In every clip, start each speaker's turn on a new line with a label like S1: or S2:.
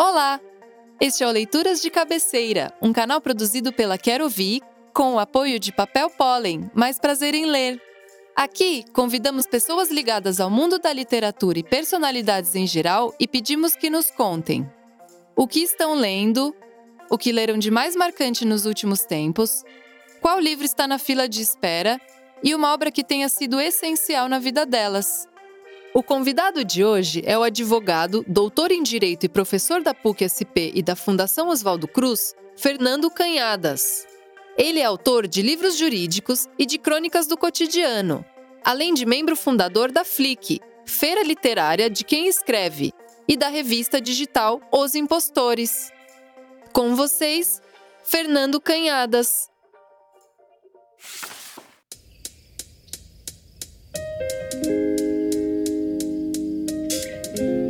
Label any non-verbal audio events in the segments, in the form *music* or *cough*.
S1: Olá! Este é o Leituras de Cabeceira, um canal produzido pela Quero Ouvir, com o apoio de Papel Pólen, mais prazer em ler. Aqui, convidamos pessoas ligadas ao mundo da literatura e personalidades em geral e pedimos que nos contem o que estão lendo, o que leram de mais marcante nos últimos tempos, qual livro está na fila de espera e uma obra que tenha sido essencial na vida delas. O convidado de hoje é o advogado, doutor em Direito e professor da PUC-SP e da Fundação Oswaldo Cruz, Fernando Canhadas. Ele é autor de livros jurídicos e de crônicas do cotidiano, além de membro fundador da FLIC, Feira Literária de Quem Escreve, e da revista digital Os Impostores. Com vocês, Fernando Canhadas.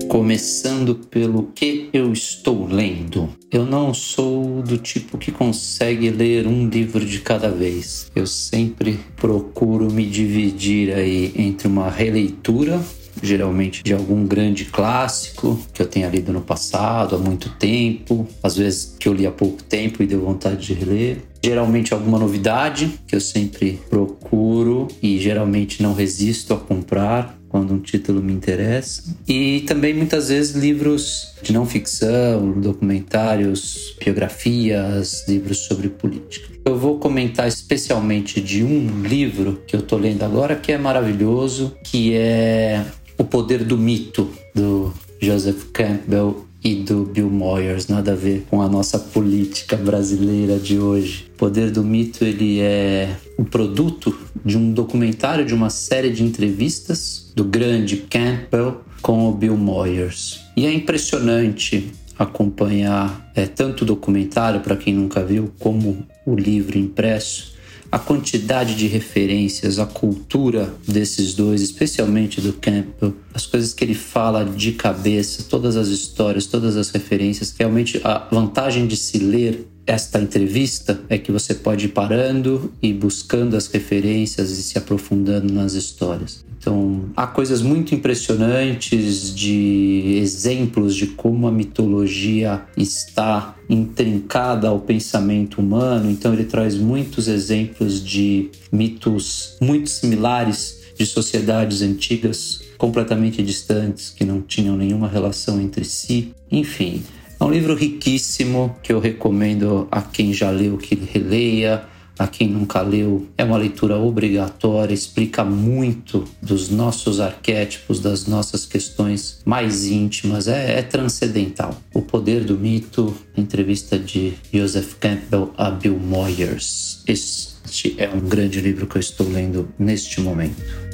S2: Começando pelo que eu estou lendo. Eu não sou do tipo que consegue ler um livro de cada vez. Eu sempre procuro me dividir aí entre uma releitura geralmente de algum grande clássico que eu tenha lido no passado, há muito tempo, às vezes que eu li há pouco tempo e deu vontade de reler. Geralmente alguma novidade que eu sempre procuro e geralmente não resisto a comprar quando um título me interessa. E também muitas vezes livros de não ficção, documentários, biografias, livros sobre política. Eu vou comentar especialmente de um livro que eu estou lendo agora que é maravilhoso, que é O Poder do Mito, do Joseph Campbell e do Bill Moyers, nada a ver com a nossa política brasileira de hoje. O Poder do Mito ele é o produto de um documentário, de uma série de entrevistas do grande Campbell com o Bill Moyers. E é impressionante acompanhar é, tanto o documentário, para quem nunca viu, como o livro impresso, a quantidade de referências, a cultura desses dois, especialmente do Campbell, as coisas que ele fala de cabeça, todas as histórias, todas as referências. Realmente, a vantagem de se ler esta entrevista é que você pode ir parando e buscando as referências e se aprofundando nas histórias. Então, há coisas muito impressionantes de exemplos de como a mitologia está intrincada ao pensamento humano. Então, ele traz muitos exemplos de mitos muito similares de sociedades antigas completamente distantes, que não tinham nenhuma relação entre si. Enfim, é um livro riquíssimo que eu recomendo a quem já leu que releia a quem nunca leu, é uma leitura obrigatória, explica muito dos nossos arquétipos, das nossas questões mais íntimas, é, é transcendental. O Poder do Mito, entrevista de Joseph Campbell a Bill Moyers. Este é um grande livro que eu estou lendo neste momento.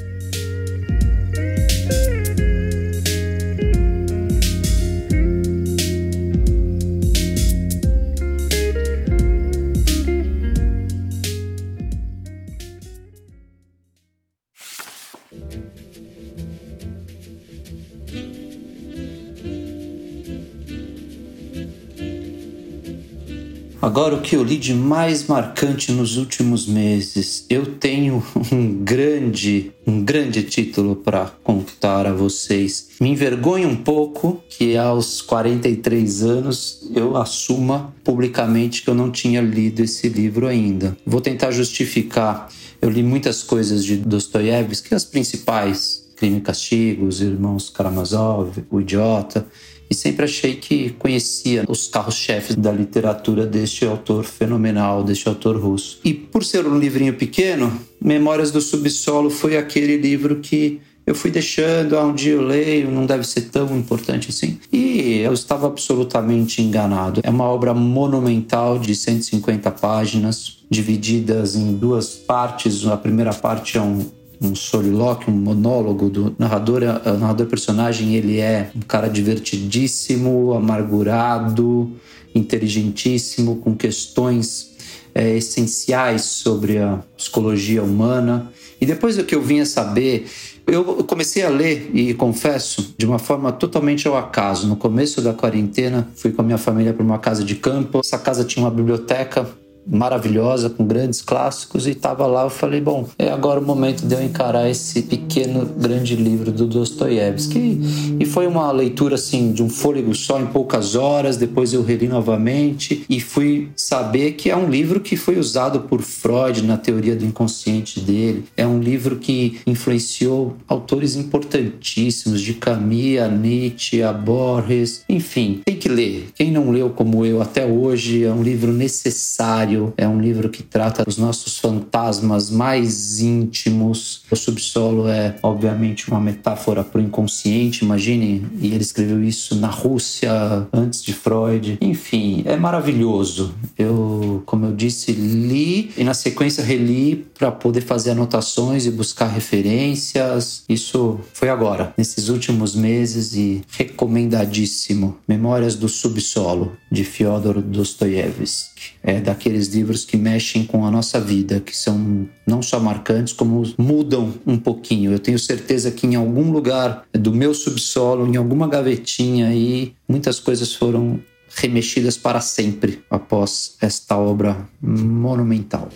S2: Agora, o que eu li de mais marcante nos últimos meses, eu tenho *laughs* um grande, um grande título para contar a vocês. Me envergonha um pouco que aos 43 anos eu assuma publicamente que eu não tinha lido esse livro ainda. Vou tentar justificar. Eu li muitas coisas de Dostoiévski, as principais, Crime e Castigo, Os Irmãos Karamazov, O Idiota e sempre achei que conhecia os carros-chefes da literatura deste autor fenomenal, deste autor russo. E por ser um livrinho pequeno, Memórias do Subsolo foi aquele livro que eu fui deixando, ah, um dia eu leio, não deve ser tão importante assim. E eu estava absolutamente enganado. É uma obra monumental de 150 páginas, divididas em duas partes. A primeira parte é um, um solilóquio, um monólogo do narrador. O narrador personagem ele é um cara divertidíssimo, amargurado, inteligentíssimo, com questões é, essenciais sobre a psicologia humana. E depois do que eu vinha saber, eu comecei a ler e confesso de uma forma totalmente ao acaso. No começo da quarentena, fui com a minha família para uma casa de campo. Essa casa tinha uma biblioteca maravilhosa, com grandes clássicos, e estava lá. Eu falei, bom, é agora o momento de eu encarar esse pequeno, grande livro do Dostoiévski. E foi uma leitura assim de um fôlego só em poucas horas. Depois eu reli novamente e fui saber que é um livro que foi usado por Freud na teoria do inconsciente dele. É um livro que influenciou autores importantíssimos, de Camus, a Nietzsche, a Borges, enfim, tem que ler. Quem não leu como eu até hoje, é um livro necessário, é um livro que trata os nossos fantasmas mais íntimos. O subsolo é, obviamente, uma metáfora para o inconsciente, imagine, e ele escreveu isso na Rússia antes de Freud. Enfim, é maravilhoso. Eu, como eu disse, li e na sequência reli para poder fazer anotações e buscar referências. Isso foi agora, nesses últimos meses e recomendadíssimo. Memórias do Subsolo, de Fyodor Dostoiévski. É daqueles livros que mexem com a nossa vida, que são não só marcantes, como mudam um pouquinho. Eu tenho certeza que em algum lugar do meu subsolo, em alguma gavetinha aí, muitas coisas foram remexidas para sempre após esta obra monumental.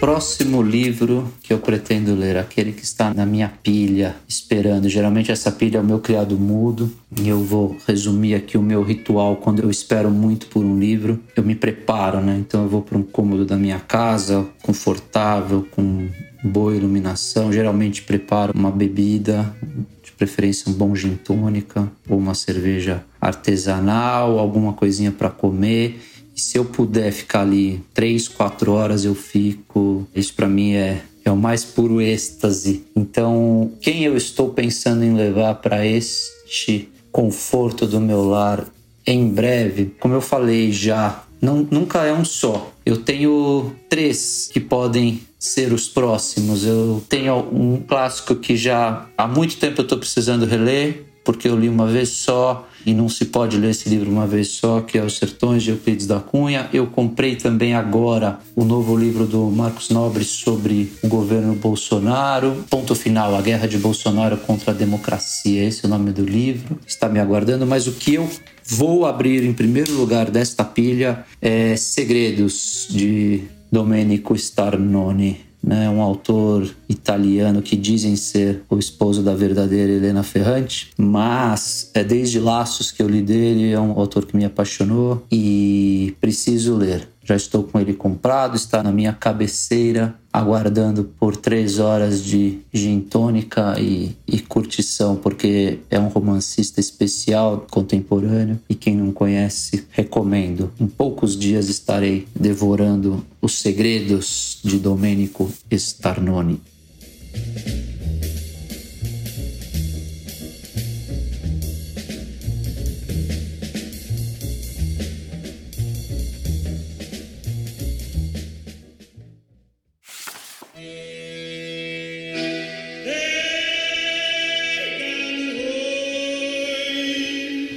S2: Próximo livro que eu pretendo ler, aquele que está na minha pilha, esperando. Geralmente essa pilha é o meu criado mudo, e eu vou resumir aqui o meu ritual quando eu espero muito por um livro. Eu me preparo, né? Então eu vou para um cômodo da minha casa, confortável, com boa iluminação. Geralmente preparo uma bebida, preferência um bom gin tônica ou uma cerveja artesanal, alguma coisinha para comer e se eu puder ficar ali três, quatro horas, eu fico. Isso para mim é, é o mais puro êxtase. Então, quem eu estou pensando em levar para este conforto do meu lar em breve, como eu falei já, não, nunca é um só. Eu tenho três que podem ser os próximos. Eu tenho um clássico que já há muito tempo eu estou precisando reler, porque eu li uma vez só e não se pode ler esse livro uma vez só, que é Os Sertões de Euclides da Cunha. Eu comprei também agora o novo livro do Marcos Nobre sobre o governo Bolsonaro. Ponto final, a guerra de Bolsonaro contra a democracia. Esse é o nome do livro. Está me aguardando, mas o que eu vou abrir em primeiro lugar desta pilha é Segredos de Domenico Starnoni né, um autor italiano que dizem ser o esposo da verdadeira Helena Ferrante, mas é desde Laços que eu li dele, é um autor que me apaixonou e preciso ler. Já estou com ele comprado, está na minha cabeceira, aguardando por três horas de gin tônica e, e curtição, porque é um romancista especial, contemporâneo, e quem não conhece, recomendo. Em poucos dias estarei devorando os segredos de Domenico Starnoni.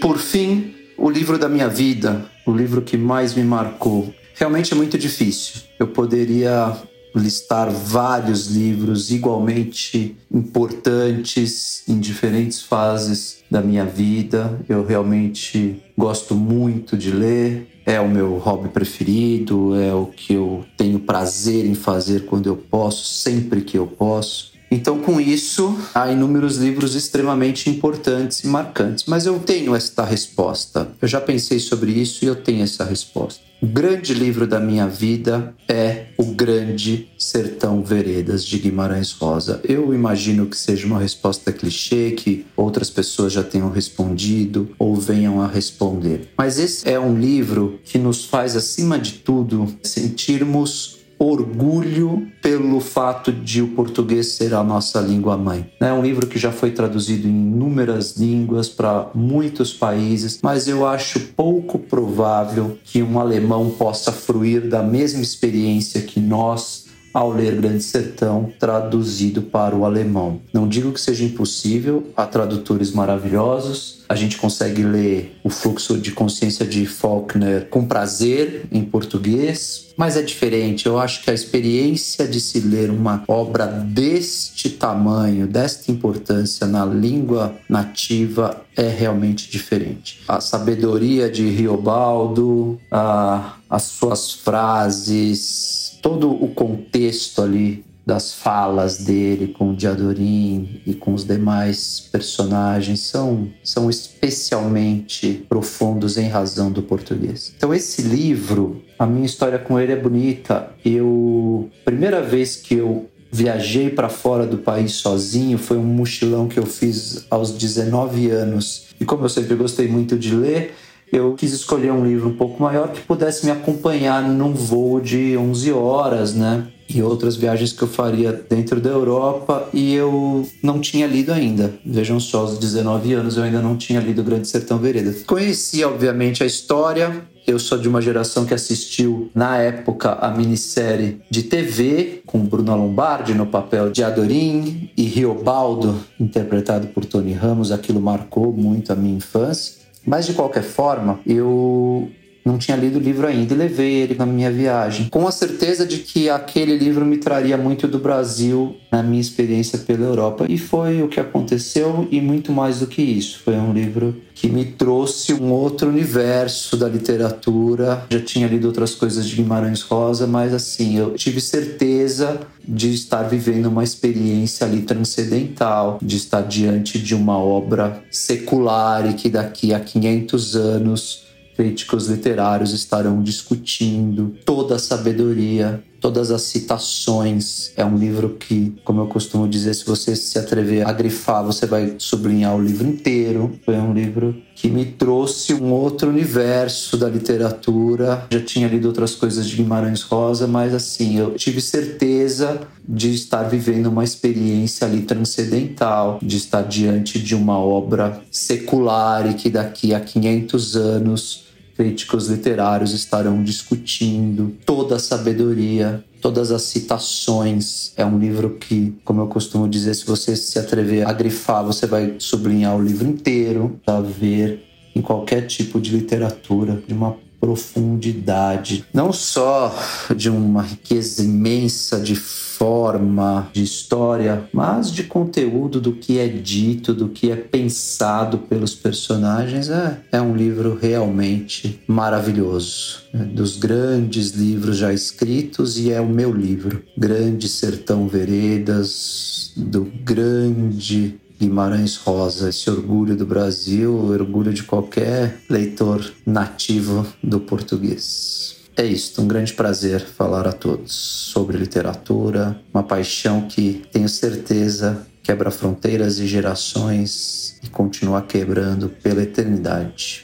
S2: Por fim, o livro da minha vida, o livro que mais me marcou. Realmente é muito difícil. Eu poderia listar vários livros igualmente importantes em diferentes fases da minha vida. Eu realmente gosto muito de ler, é o meu hobby preferido, é o que eu tenho prazer em fazer quando eu posso, sempre que eu posso. Então, com isso, há inúmeros livros extremamente importantes e marcantes. Mas eu tenho esta resposta. Eu já pensei sobre isso e eu tenho essa resposta. O grande livro da minha vida é O Grande Sertão Veredas de Guimarães Rosa. Eu imagino que seja uma resposta clichê, que outras pessoas já tenham respondido ou venham a responder. Mas esse é um livro que nos faz, acima de tudo, sentirmos orgulho pelo fato de o português ser a nossa língua mãe. É um livro que já foi traduzido em inúmeras línguas para muitos países, mas eu acho pouco provável que um alemão possa fruir da mesma experiência que nós ao ler Grande Sertão traduzido para o alemão. Não digo que seja impossível, há tradutores maravilhosos. A gente consegue ler o fluxo de consciência de Faulkner com prazer em português, mas é diferente. Eu acho que a experiência de se ler uma obra deste tamanho, desta importância na língua nativa é realmente diferente. A sabedoria de Riobaldo, a, as suas frases, todo o contexto ali das falas dele com o Diadorim e com os demais personagens são, são especialmente profundos em razão do português. Então esse livro, a minha história com ele é bonita. Eu primeira vez que eu viajei para fora do país sozinho foi um mochilão que eu fiz aos 19 anos. E como eu sempre gostei muito de ler, eu quis escolher um livro um pouco maior que pudesse me acompanhar num voo de 11 horas, né? E outras viagens que eu faria dentro da Europa e eu não tinha lido ainda. Vejam só, aos 19 anos eu ainda não tinha lido Grande Sertão Vereda. Conheci, obviamente, a história, eu sou de uma geração que assistiu, na época, a minissérie de TV, com Bruno Lombardi no papel de Adorim e Riobaldo, interpretado por Tony Ramos. Aquilo marcou muito a minha infância. Mas de qualquer forma, eu não tinha lido o livro ainda e levei ele na minha viagem, com a certeza de que aquele livro me traria muito do Brasil na minha experiência pela Europa. E foi o que aconteceu, e muito mais do que isso. Foi um livro que me trouxe um outro universo da literatura. Já tinha lido outras coisas de Guimarães Rosa, mas assim, eu tive certeza de estar vivendo uma experiência ali transcendental, de estar diante de uma obra secular e que daqui a 500 anos críticos literários estarão discutindo toda a sabedoria, todas as citações. É um livro que, como eu costumo dizer, se você se atrever a grifar, você vai sublinhar o livro inteiro. Foi um livro que me trouxe um outro universo da literatura. Já tinha lido outras coisas de Guimarães Rosa, mas assim, eu tive certeza de estar vivendo uma experiência ali transcendental, de estar diante de uma obra secular e que daqui a 500 anos críticos literários estarão discutindo toda a sabedoria, todas as citações. É um livro que, como eu costumo dizer, se você se atrever a grifar, você vai sublinhar o livro inteiro, para ver em qualquer tipo de literatura, de uma profundidade, não só de uma riqueza imensa de forma, de história, mas de conteúdo do que é dito, do que é pensado pelos personagens. É, é um livro realmente maravilhoso. É dos grandes livros já escritos e é o meu livro. Grande Sertão Veredas, do grande Guimarães Rosa, esse orgulho do Brasil, o orgulho de qualquer leitor nativo do português. É isso, um grande prazer falar a todos sobre literatura, uma paixão que tenho certeza quebra fronteiras e gerações e continua quebrando pela eternidade.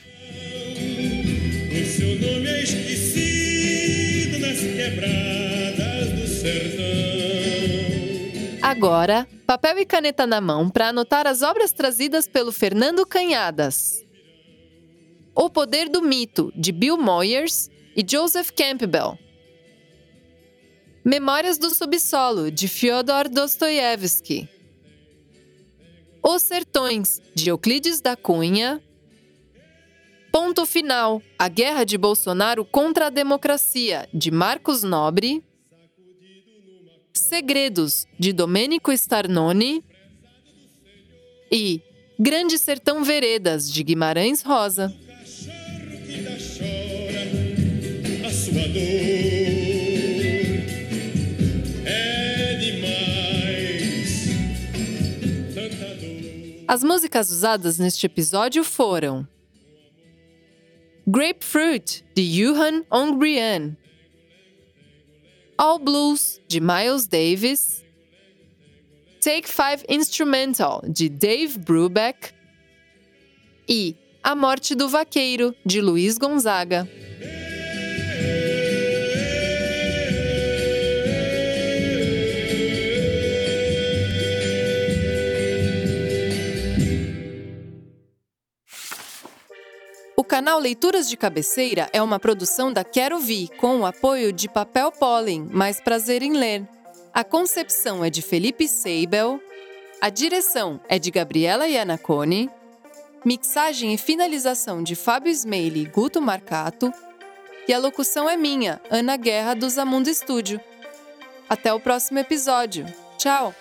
S1: Agora, papel e caneta na mão para anotar as obras trazidas pelo Fernando Canhadas. O Poder do Mito, de Bill Moyers e Joseph Campbell. Memórias do Subsolo, de Fyodor Dostoiévski. Os Sertões, de Euclides da Cunha. Ponto Final: A Guerra de Bolsonaro contra a Democracia, de Marcos Nobre. Segredos, de Domênico Starnoni, e Grande Sertão Veredas, de Guimarães Rosa. As músicas usadas neste episódio foram Grapefruit, de Johan Ongbrian, All Blues, de Miles Davis, Take Five Instrumental, de Dave Brubeck e A Morte do Vaqueiro, de Luiz Gonzaga. Canal Leituras de Cabeceira é uma produção da Quero Vi, com o apoio de Papel Pólen, mais prazer em ler. A concepção é de Felipe Seibel, a direção é de Gabriela Iannacone, mixagem e finalização de Fábio Smeili e Guto Marcato, e a locução é minha, Ana Guerra do Zamundo Estúdio. Até o próximo episódio. Tchau!